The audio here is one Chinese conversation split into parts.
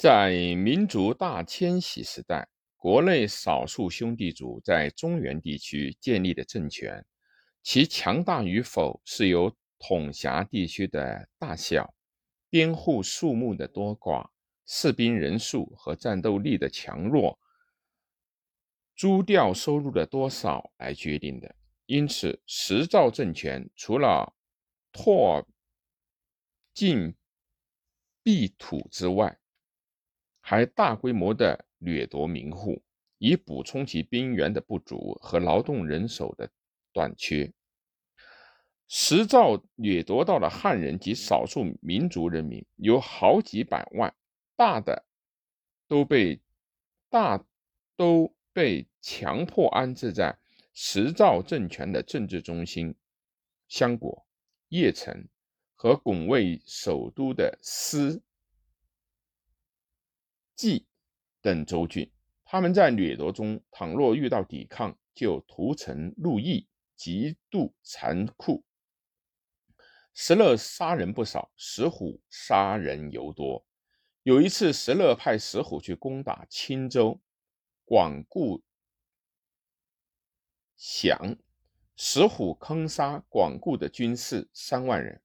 在民族大迁徙时代，国内少数兄弟族在中原地区建立的政权，其强大与否是由统辖地区的大小、边户数目的多寡、士兵人数和战斗力的强弱、租调收入的多少来决定的。因此，十赵政权除了拓进避土之外，还大规模的掠夺民户，以补充其兵源的不足和劳动人手的短缺。石赵掠夺到了汉人及少数民族人民，有好几百万，大的都被大都被强迫安置在石赵政权的政治中心相国、邺城和拱卫首都的司。冀等州郡，他们在掠夺中，倘若遇到抵抗，就屠城戮邑，极度残酷。石勒杀人不少，石虎杀人尤多。有一次，石勒派石虎去攻打青州，广固降，石虎坑杀广固的军士三万人，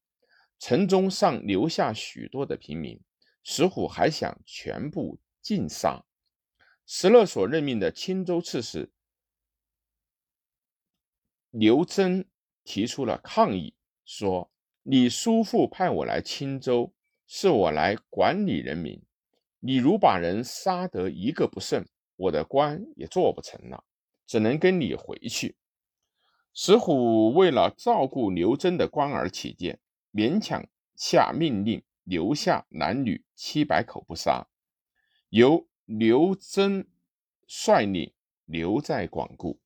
城中尚留下许多的平民。石虎还想全部。尽杀。石勒所任命的青州刺史刘真提出了抗议，说：“你叔父派我来青州，是我来管理人民。你如把人杀得一个不剩，我的官也做不成了，只能跟你回去。”石虎为了照顾刘真的官儿起见，勉强下命令，留下男女七百口不杀。由刘真率领留在广固，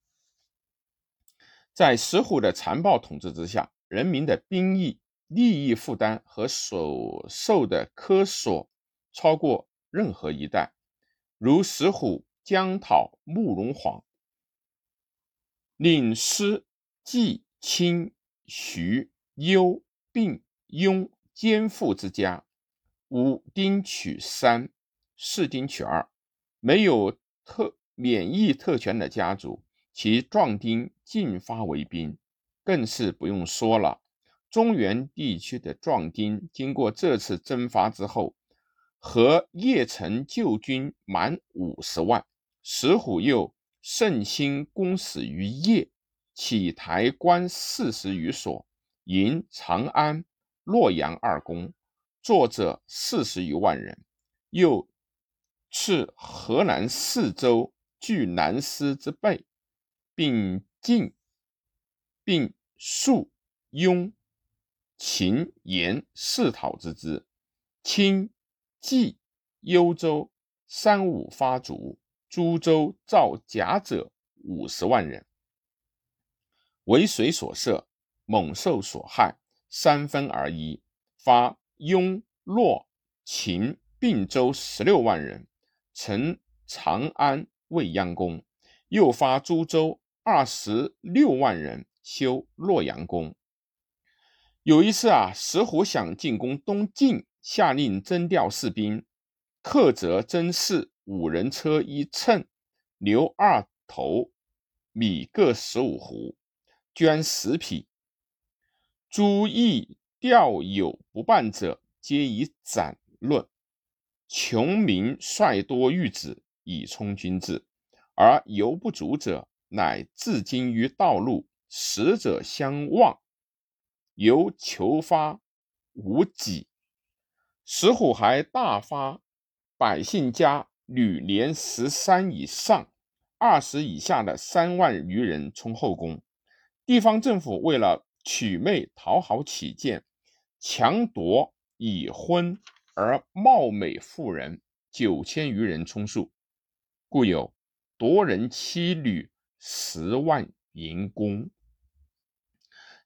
在石虎的残暴统治之下，人民的兵役、利益负担和所受的苛索超过任何一代。如石虎将讨慕容晃，领师季清徐幽并雍兼父之家，武丁取三。士丁取二，没有特免疫特权的家族，其壮丁进发为兵，更是不用说了。中原地区的壮丁，经过这次征发之后，和邺城旧军满五十万。石虎又盛兴攻死于邺，起台关四十余所，迎长安、洛阳二宫，作者四十余万人，又。赐河南四州据南司之备，并进并数雍、秦、延四讨之资，清、冀、幽州三五发卒，诸州造甲者五十万人，为水所射，猛兽所害，三分而一，发雍、洛、秦并州十六万人。成长安未央宫，又发诸州二十六万人修洛阳宫。有一次啊，石虎想进攻东晋，下令征调士兵，克则征士五人车一乘，牛二头，米各十五斛，绢十匹。诸役调有不办者，皆以斩论。穷民率多御子以充军制，而犹不足者，乃自经于道路，使者相望，由求发无己。石虎还大发百姓家女年十三以上、二十以下的三万余人充后宫。地方政府为了娶妹讨好起见，强夺已婚。而貌美妇人九千余人充数，故有夺人妻女十万银宫。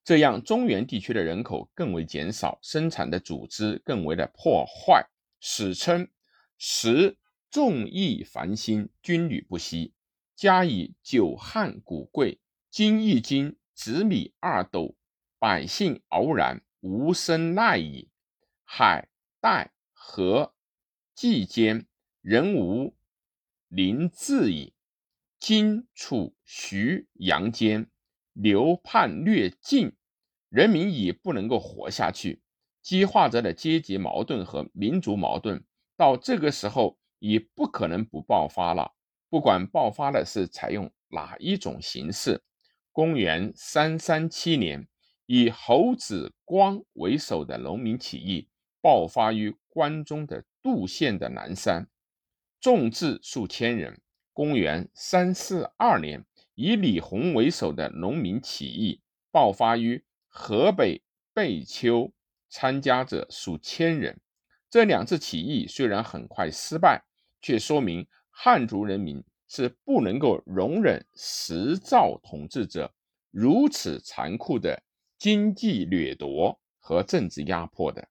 这样，中原地区的人口更为减少，生产的组织更为的破坏，史称“十众义繁兴，军旅不息”。加以久旱谷贵，今一斤紫米二斗，百姓傲然无生赖矣。海带。和冀间人无临自矣。金、楚、徐、杨间流叛略尽，人民已不能够活下去，激化着的阶级矛盾和民族矛盾，到这个时候已不可能不爆发了。不管爆发的是采用哪一种形式。公元三三七年，以侯子光为首的农民起义爆发于关中的杜县的南山，众至数千人。公元三四二年，以李弘为首的农民起义爆发于河北贝丘，参加者数千人。这两次起义虽然很快失败，却说明汉族人民。是不能够容忍实造统治者如此残酷的经济掠夺和政治压迫的。